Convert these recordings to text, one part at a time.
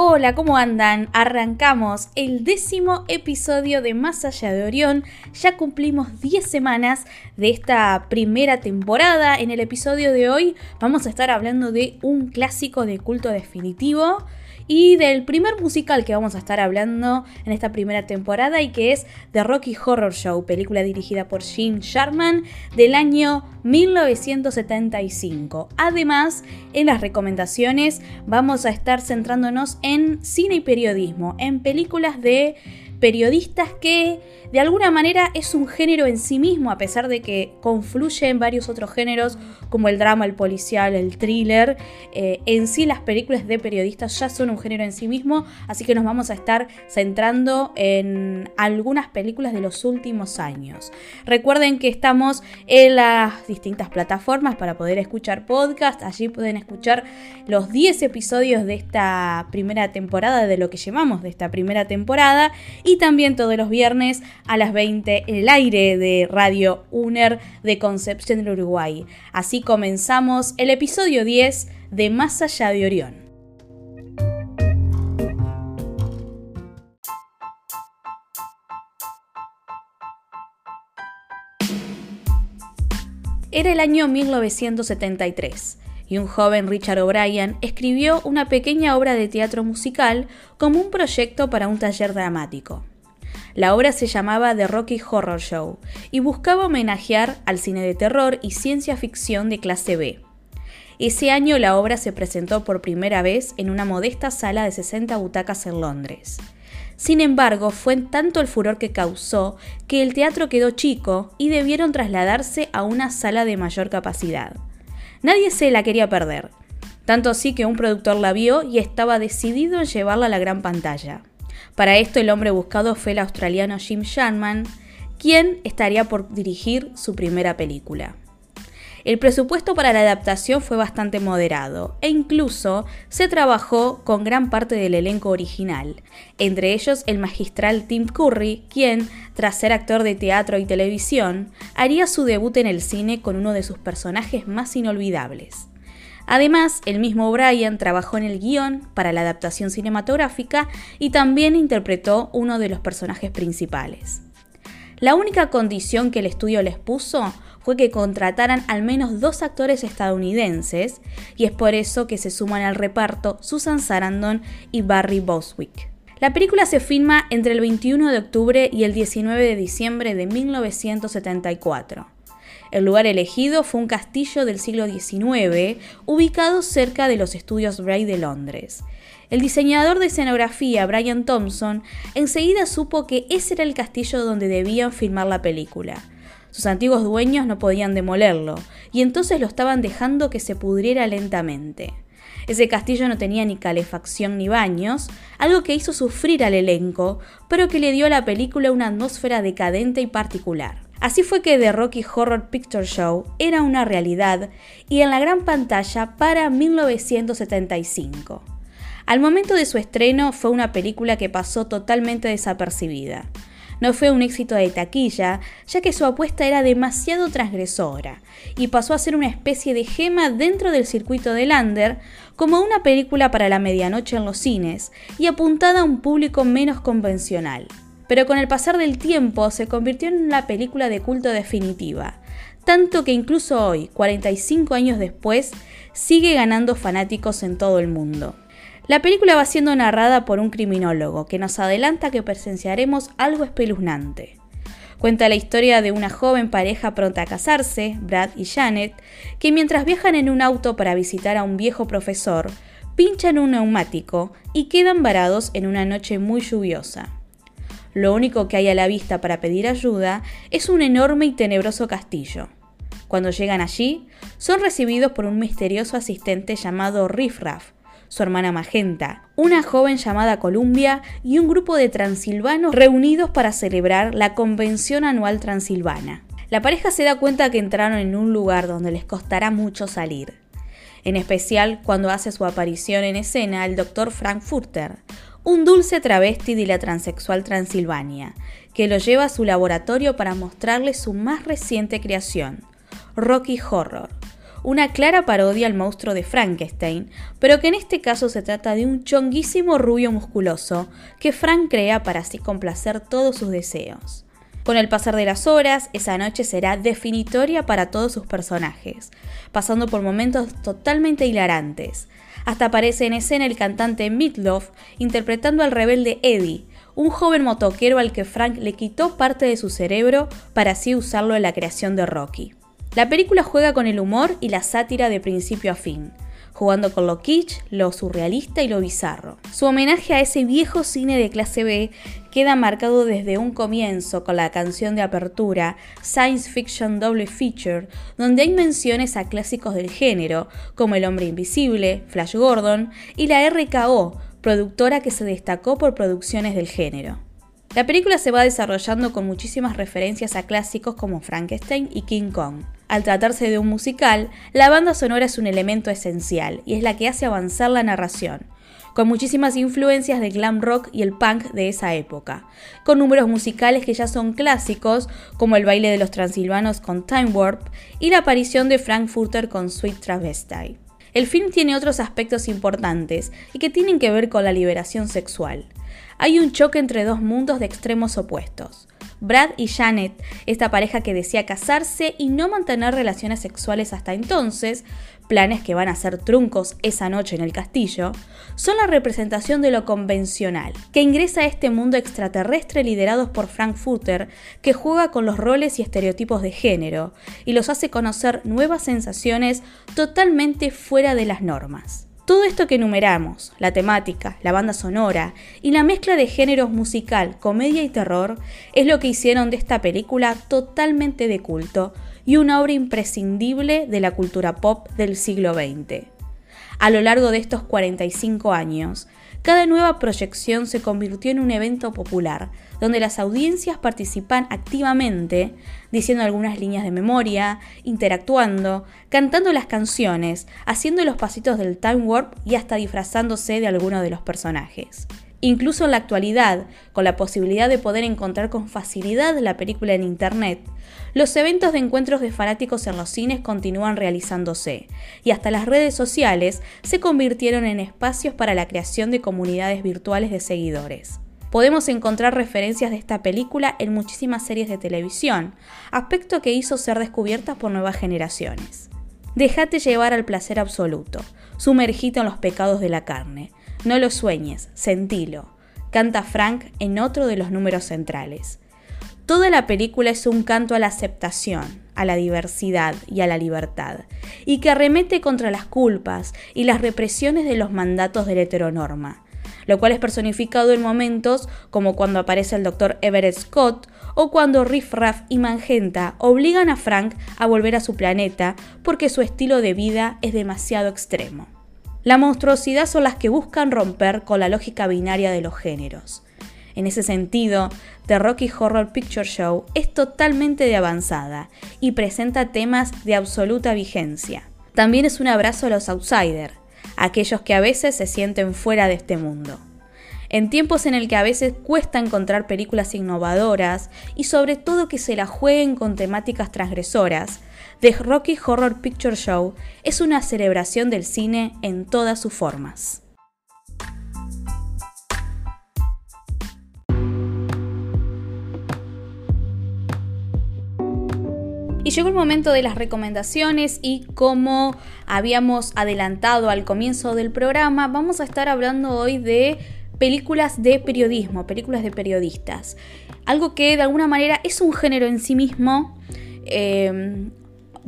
Hola, ¿cómo andan? Arrancamos el décimo episodio de Más allá de Orión. Ya cumplimos 10 semanas de esta primera temporada. En el episodio de hoy vamos a estar hablando de un clásico de culto definitivo y del primer musical que vamos a estar hablando en esta primera temporada y que es The Rocky Horror Show, película dirigida por Jim Sharman del año 1975. Además, en las recomendaciones vamos a estar centrándonos en cine y periodismo, en películas de periodistas que de alguna manera es un género en sí mismo, a pesar de que confluye en varios otros géneros como el drama, el policial, el thriller. Eh, en sí las películas de periodistas ya son un género en sí mismo, así que nos vamos a estar centrando en algunas películas de los últimos años. Recuerden que estamos en las distintas plataformas para poder escuchar podcast, allí pueden escuchar los 10 episodios de esta primera temporada, de lo que llevamos de esta primera temporada, y también todos los viernes a las 20 en el aire de Radio UNER de Concepción del Uruguay. Así comenzamos el episodio 10 de Más allá de Orión. Era el año 1973 y un joven Richard O'Brien escribió una pequeña obra de teatro musical como un proyecto para un taller dramático. La obra se llamaba The Rocky Horror Show y buscaba homenajear al cine de terror y ciencia ficción de clase B. Ese año la obra se presentó por primera vez en una modesta sala de 60 butacas en Londres. Sin embargo, fue tanto el furor que causó que el teatro quedó chico y debieron trasladarse a una sala de mayor capacidad. Nadie se la quería perder, tanto así que un productor la vio y estaba decidido en llevarla a la gran pantalla. Para esto el hombre buscado fue el australiano Jim Sharman, quien estaría por dirigir su primera película. El presupuesto para la adaptación fue bastante moderado e incluso se trabajó con gran parte del elenco original, entre ellos el magistral Tim Curry, quien, tras ser actor de teatro y televisión, haría su debut en el cine con uno de sus personajes más inolvidables. Además, el mismo Brian trabajó en el guion para la adaptación cinematográfica y también interpretó uno de los personajes principales. La única condición que el estudio les puso fue que contrataran al menos dos actores estadounidenses, y es por eso que se suman al reparto Susan Sarandon y Barry Boswick. La película se filma entre el 21 de octubre y el 19 de diciembre de 1974. El lugar elegido fue un castillo del siglo XIX, ubicado cerca de los estudios Bray de Londres. El diseñador de escenografía, Brian Thompson, enseguida supo que ese era el castillo donde debían filmar la película. Sus antiguos dueños no podían demolerlo, y entonces lo estaban dejando que se pudriera lentamente. Ese castillo no tenía ni calefacción ni baños, algo que hizo sufrir al elenco, pero que le dio a la película una atmósfera decadente y particular. Así fue que The Rocky Horror Picture Show era una realidad y en la gran pantalla para 1975. Al momento de su estreno fue una película que pasó totalmente desapercibida. No fue un éxito de taquilla, ya que su apuesta era demasiado transgresora, y pasó a ser una especie de gema dentro del circuito de Lander, como una película para la medianoche en los cines, y apuntada a un público menos convencional pero con el pasar del tiempo se convirtió en una película de culto definitiva, tanto que incluso hoy, 45 años después, sigue ganando fanáticos en todo el mundo. La película va siendo narrada por un criminólogo que nos adelanta que presenciaremos algo espeluznante. Cuenta la historia de una joven pareja pronta a casarse, Brad y Janet, que mientras viajan en un auto para visitar a un viejo profesor, pinchan un neumático y quedan varados en una noche muy lluviosa. Lo único que hay a la vista para pedir ayuda es un enorme y tenebroso castillo. Cuando llegan allí, son recibidos por un misterioso asistente llamado Riffraff, su hermana Magenta, una joven llamada Columbia y un grupo de transilvanos reunidos para celebrar la Convención Anual Transilvana. La pareja se da cuenta que entraron en un lugar donde les costará mucho salir. En especial cuando hace su aparición en escena el Dr. Frankfurter, un dulce travesti de la transexual Transilvania, que lo lleva a su laboratorio para mostrarle su más reciente creación, Rocky Horror, una clara parodia al monstruo de Frankenstein, pero que en este caso se trata de un chonguísimo rubio musculoso que Frank crea para así complacer todos sus deseos. Con el pasar de las horas, esa noche será definitoria para todos sus personajes, pasando por momentos totalmente hilarantes. Hasta aparece en escena el cantante Meatloaf interpretando al rebelde Eddie, un joven motoquero al que Frank le quitó parte de su cerebro para así usarlo en la creación de Rocky. La película juega con el humor y la sátira de principio a fin, jugando con lo kitsch, lo surrealista y lo bizarro. Su homenaje a ese viejo cine de clase B queda marcado desde un comienzo con la canción de apertura Science Fiction Double Feature, donde hay menciones a clásicos del género, como El Hombre Invisible, Flash Gordon y la RKO, productora que se destacó por producciones del género. La película se va desarrollando con muchísimas referencias a clásicos como Frankenstein y King Kong. Al tratarse de un musical, la banda sonora es un elemento esencial y es la que hace avanzar la narración, con muchísimas influencias de glam rock y el punk de esa época, con números musicales que ya son clásicos, como el baile de los transilvanos con Time Warp y la aparición de Frankfurter con Sweet Travesty. El film tiene otros aspectos importantes y que tienen que ver con la liberación sexual. Hay un choque entre dos mundos de extremos opuestos. Brad y Janet, esta pareja que decía casarse y no mantener relaciones sexuales hasta entonces, planes que van a ser truncos esa noche en el castillo, son la representación de lo convencional, que ingresa a este mundo extraterrestre liderados por Frankfurter, que juega con los roles y estereotipos de género y los hace conocer nuevas sensaciones totalmente fuera de las normas. Todo esto que enumeramos, la temática, la banda sonora y la mezcla de géneros musical, comedia y terror, es lo que hicieron de esta película totalmente de culto y una obra imprescindible de la cultura pop del siglo XX. A lo largo de estos 45 años, cada nueva proyección se convirtió en un evento popular, donde las audiencias participan activamente, diciendo algunas líneas de memoria, interactuando, cantando las canciones, haciendo los pasitos del time warp y hasta disfrazándose de alguno de los personajes. Incluso en la actualidad, con la posibilidad de poder encontrar con facilidad la película en Internet, los eventos de encuentros de fanáticos en los cines continúan realizándose, y hasta las redes sociales se convirtieron en espacios para la creación de comunidades virtuales de seguidores. Podemos encontrar referencias de esta película en muchísimas series de televisión, aspecto que hizo ser descubierta por nuevas generaciones. Déjate llevar al placer absoluto, sumergite en los pecados de la carne, no lo sueñes, sentilo, canta Frank en otro de los números centrales. Toda la película es un canto a la aceptación, a la diversidad y a la libertad, y que arremete contra las culpas y las represiones de los mandatos de la heteronorma, lo cual es personificado en momentos como cuando aparece el Dr. Everett Scott o cuando Riff Raff y Magenta obligan a Frank a volver a su planeta porque su estilo de vida es demasiado extremo. La monstruosidad son las que buscan romper con la lógica binaria de los géneros. En ese sentido, The Rocky Horror Picture Show es totalmente de avanzada y presenta temas de absoluta vigencia. También es un abrazo a los outsiders, aquellos que a veces se sienten fuera de este mundo. En tiempos en el que a veces cuesta encontrar películas innovadoras y sobre todo que se la jueguen con temáticas transgresoras, The Rocky Horror Picture Show es una celebración del cine en todas sus formas. Y llegó el momento de las recomendaciones y como habíamos adelantado al comienzo del programa, vamos a estar hablando hoy de películas de periodismo, películas de periodistas. Algo que de alguna manera es un género en sí mismo. Eh,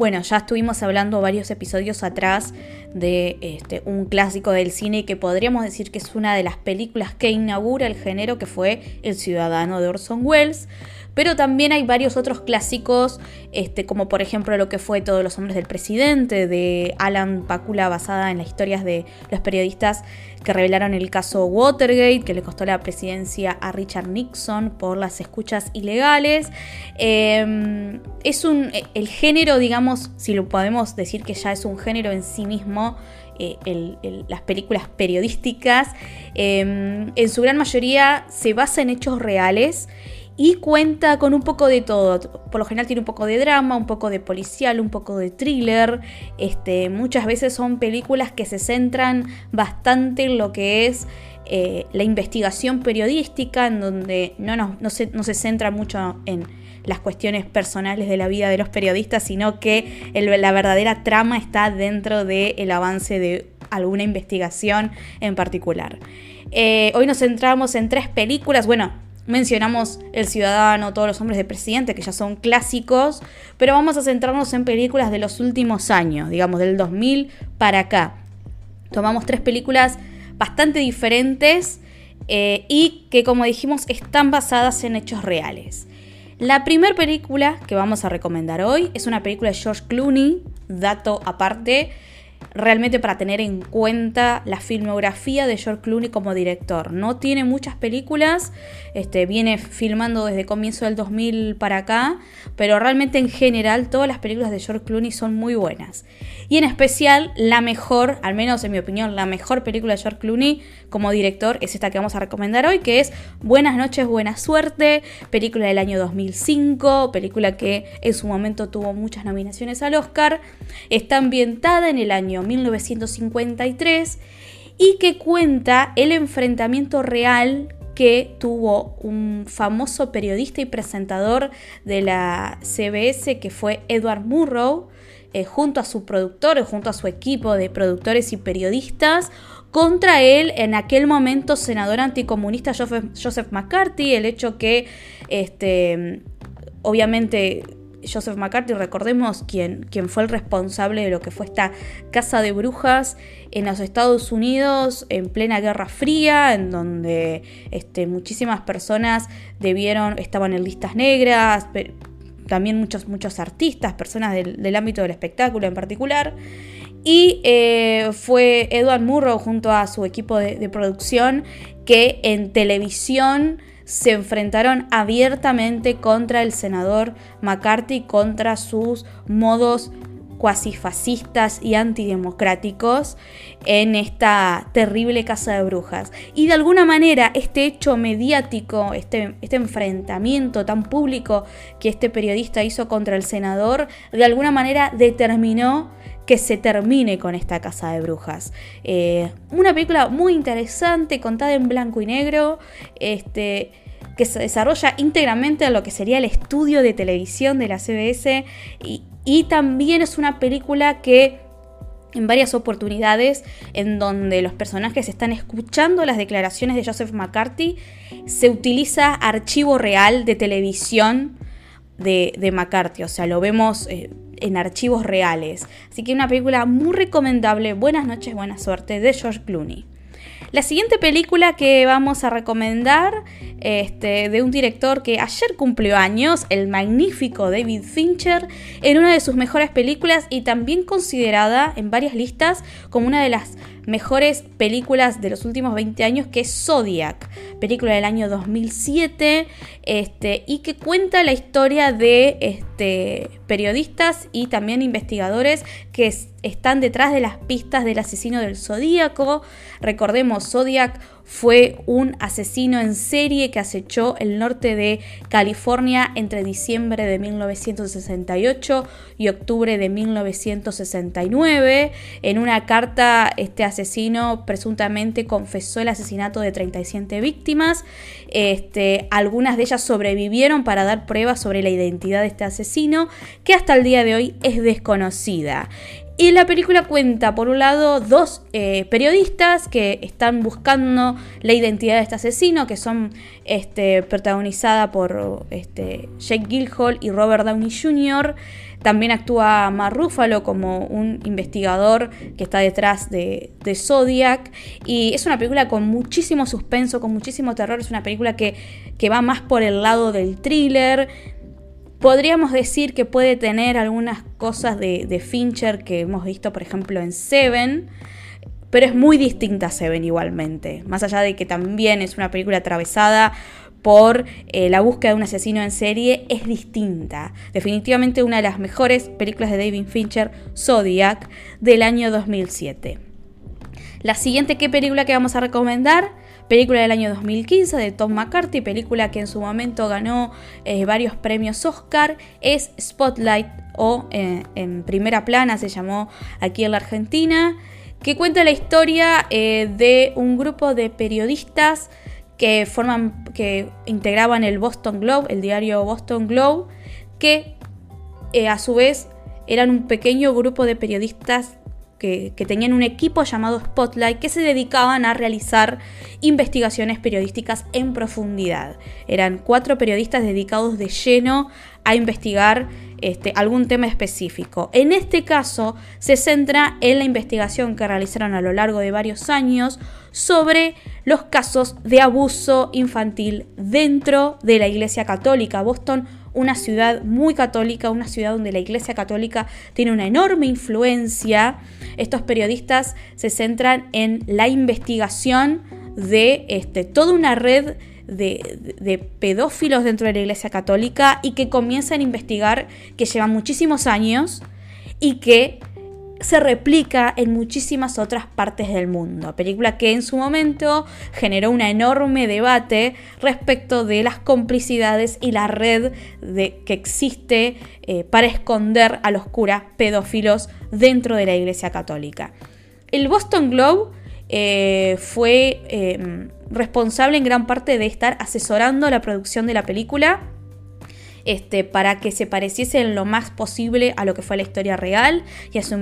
bueno, ya estuvimos hablando varios episodios atrás de este, un clásico del cine que podríamos decir que es una de las películas que inaugura el género, que fue El Ciudadano de Orson Welles, pero también hay varios otros clásicos, este, como por ejemplo lo que fue Todos los hombres del presidente, de Alan Pakula, basada en las historias de los periodistas que revelaron el caso Watergate, que le costó la presidencia a Richard Nixon por las escuchas ilegales. Em, es un, el género, digamos, si lo podemos decir que ya es un género en sí mismo, eh, las películas periodísticas, em, en su gran mayoría se basa en hechos reales y cuenta con un poco de todo. Por lo general tiene un poco de drama, un poco de policial, un poco de thriller. Este, muchas veces son películas que se centran bastante en lo que es eh, la investigación periodística, en donde no, no, se, no se centra mucho en las cuestiones personales de la vida de los periodistas, sino que la verdadera trama está dentro del avance de alguna investigación en particular. Eh, hoy nos centramos en tres películas, bueno, mencionamos El Ciudadano, Todos los Hombres de Presidente, que ya son clásicos, pero vamos a centrarnos en películas de los últimos años, digamos, del 2000 para acá. Tomamos tres películas bastante diferentes eh, y que, como dijimos, están basadas en hechos reales. La primera película que vamos a recomendar hoy es una película de George Clooney, dato aparte, realmente para tener en cuenta la filmografía de George Clooney como director. No tiene muchas películas, este, viene filmando desde comienzo del 2000 para acá, pero realmente en general todas las películas de George Clooney son muy buenas. Y en especial la mejor, al menos en mi opinión, la mejor película de George Clooney como director es esta que vamos a recomendar hoy, que es Buenas noches, buena suerte, película del año 2005, película que en su momento tuvo muchas nominaciones al Oscar, está ambientada en el año 1953 y que cuenta el enfrentamiento real que tuvo un famoso periodista y presentador de la CBS que fue Edward Murrow, eh, junto a su productor, junto a su equipo de productores y periodistas, contra él en aquel momento senador anticomunista Joseph, McCarthy, el hecho que este, obviamente Joseph McCarthy, recordemos quién, fue el responsable de lo que fue esta casa de brujas en los Estados Unidos en plena Guerra Fría, en donde este, muchísimas personas debieron, estaban en listas negras, también muchos, muchos artistas, personas del, ámbito del espectáculo en particular. Y eh, fue Edward Murrow junto a su equipo de producción que en televisión se enfrentaron abiertamente contra el senador McCarthy, contra sus modos cuasi fascistas y antidemocráticos en esta terrible casa de brujas. Y de alguna manera este hecho mediático, este, este enfrentamiento tan público que este periodista hizo contra el senador, de alguna manera determinó que se termine con esta casa de brujas. Eh, una película muy interesante, contada en blanco y negro, este, que se desarrolla íntegramente en lo que sería el estudio de televisión de la CBS y, y también es una película que en varias oportunidades en donde los personajes están escuchando las declaraciones de Joseph McCarthy, se utiliza archivo real de televisión de, de McCarthy, o sea, lo vemos eh, en archivos reales. Así que una película muy recomendable, buenas noches, buena suerte, de George Clooney. La siguiente película que vamos a recomendar este, de un director que ayer cumplió años, el magnífico David Fincher, en una de sus mejores películas y también considerada en varias listas como una de las mejores películas de los últimos 20 años, que es Zodiac, película del año 2007, este, y que cuenta la historia de este, periodistas y también investigadores que están detrás de las pistas del asesino del Zodíaco. Recordemos, Zodiac fue un asesino en serie que acechó el norte de California entre diciembre de 1968 y octubre de 1969. En una carta, este asesino presuntamente confesó el asesinato de 37 víctimas. Este, algunas de ellas sobrevivieron para dar pruebas sobre la identidad de este asesino, que hasta el día de hoy es desconocida. Y la película cuenta, por un lado, dos eh, periodistas que están buscando la identidad de este asesino, que son este, protagonizada por este, Jake Gyllenhaal y Robert Downey Jr., también actúa Mar Ruffalo como un investigador que está detrás de, Zodiac. Y es una película con muchísimo suspenso, con muchísimo terror. Es una película que, va más por el lado del thriller. Podríamos decir que puede tener algunas cosas de, de Fincher que hemos visto, por ejemplo, en Seven pero es muy distinta a Seven igualmente. Más allá de que también es una película atravesada por eh, la búsqueda de un asesino en serie es distinta. Definitivamente una de las mejores películas de David Fincher, Zodiac, del año 2007. La siguiente ¿qué película que vamos a recomendar, película del año 2015 de Tom McCarthy, película que en su momento ganó eh, varios premios Oscar, es Spotlight o eh, en primera plana se llamó aquí en la Argentina, que cuenta la historia de un grupo de periodistas que forman, que integraban el Boston Globe, el diario Boston Globe, que eh, a su vez eran un pequeño grupo de periodistas que, que, tenían un equipo llamado Spotlight que se dedicaban a realizar investigaciones periodísticas en profundidad. Eran cuatro periodistas dedicados de lleno a investigar este, algún tema específico. En este caso se centra en la investigación que realizaron a lo largo de varios años sobre los casos de abuso infantil dentro de la Iglesia Católica. Boston, una ciudad muy católica, una ciudad donde la Iglesia Católica tiene una enorme influencia. Estos periodistas se centran en la investigación de este, toda una red de, pedófilos dentro de la Iglesia Católica y que comienzan a investigar, que llevan muchísimos años y que se replica en muchísimas otras partes del mundo. Película que en su momento generó un enorme debate respecto de las complicidades y la red de, que existe eh, para esconder a los curas pedófilos dentro de la Iglesia Católica. El Boston Globe eh, fue em, responsable en gran parte de estar asesorando la producción de la película. Este, para que se pareciese lo más posible a lo que fue la historia real y a su,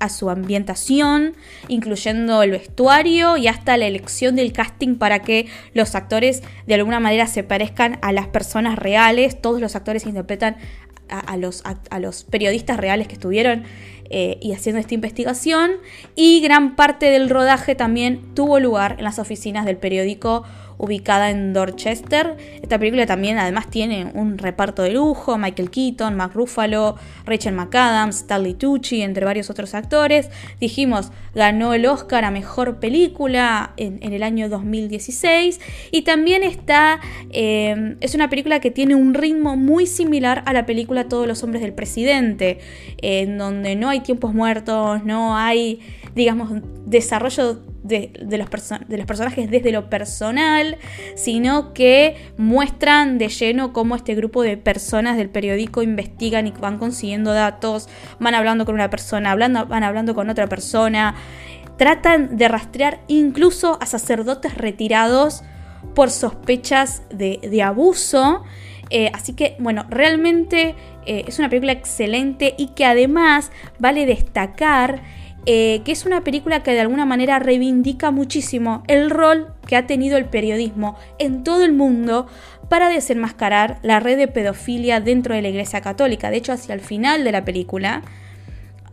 a su ambientación, incluyendo el vestuario y hasta la elección del casting para que los actores de alguna manera se parezcan a las personas reales. Todos los actores interpretan a, los, periodistas reales que estuvieron eh, y haciendo esta investigación. Y gran parte del rodaje también tuvo lugar en las oficinas del periódico ubicada en Dorchester. Esta película también además tiene un reparto de lujo, Michael Keaton, Mark Ruffalo, Rachel McAdams, Stanley Tucci, entre varios otros actores. Dijimos, ganó el Oscar a Mejor Película en, el año 2016 y también está, eh, es una película que tiene un ritmo muy similar a la película Todos los hombres del presidente, en donde no hay tiempos muertos, no hay, digamos, desarrollo de, los de, los personajes desde lo personal, sino que muestran de lleno cómo este grupo de personas del periódico investigan y van consiguiendo datos, van hablando con una persona, hablando, van hablando con otra persona, tratan de rastrear incluso a sacerdotes retirados por sospechas de, abuso. Eh, así que, bueno, realmente eh, es una película excelente y que además vale destacar eh, que es una película que de alguna manera reivindica muchísimo el rol que ha tenido el periodismo en todo el mundo para desenmascarar la red de pedofilia dentro de la Iglesia Católica. De hecho, hacia el final de la película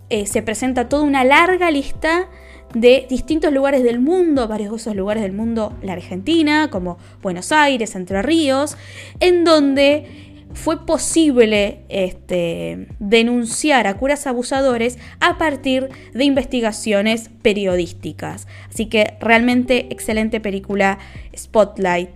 eh, se presenta toda una larga lista de distintos lugares del mundo, varios de esos lugares del mundo, la Argentina, como Buenos Aires, Entre Ríos, en donde fue posible este, denunciar a curas abusadores a partir de investigaciones periodísticas. Así que realmente excelente película Spotlight.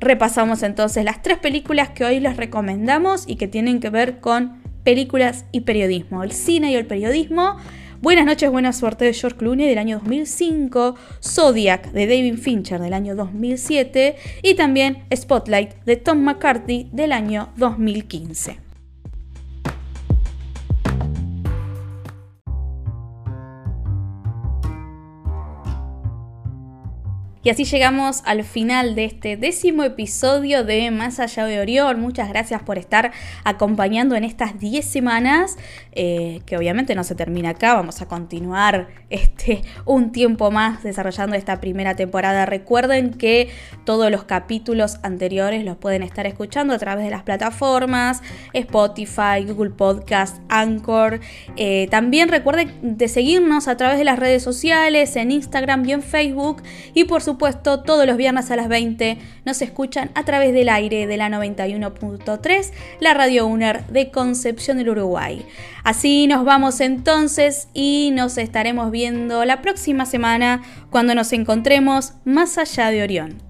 Repasamos entonces las tres películas que hoy les recomendamos y que tienen que ver con películas y periodismo, el cine y el periodismo. Buenas noches, buena suerte de George Clooney del año 2005, Zodiac de David Fincher del año 2007 y también Spotlight de Tom McCarthy del año 2015. Y así llegamos al final de este décimo episodio de Más allá de Orión. Muchas gracias por estar acompañando en estas 10 semanas, eh, que obviamente no se termina acá, vamos a continuar este, un tiempo más desarrollando esta primera temporada. Recuerden que todos los capítulos anteriores los pueden estar escuchando a través de las plataformas Spotify, Google Podcast, Anchor. Eh, también recuerden de seguirnos a través de las redes sociales, en Instagram y en Facebook. Y por supuesto, todos los viernes a las 20 nos escuchan a través del aire de la 91.3, la Radio UNER de Concepción del Uruguay. Así nos vamos entonces y nos estaremos viendo la próxima semana cuando nos encontremos más allá de Orión.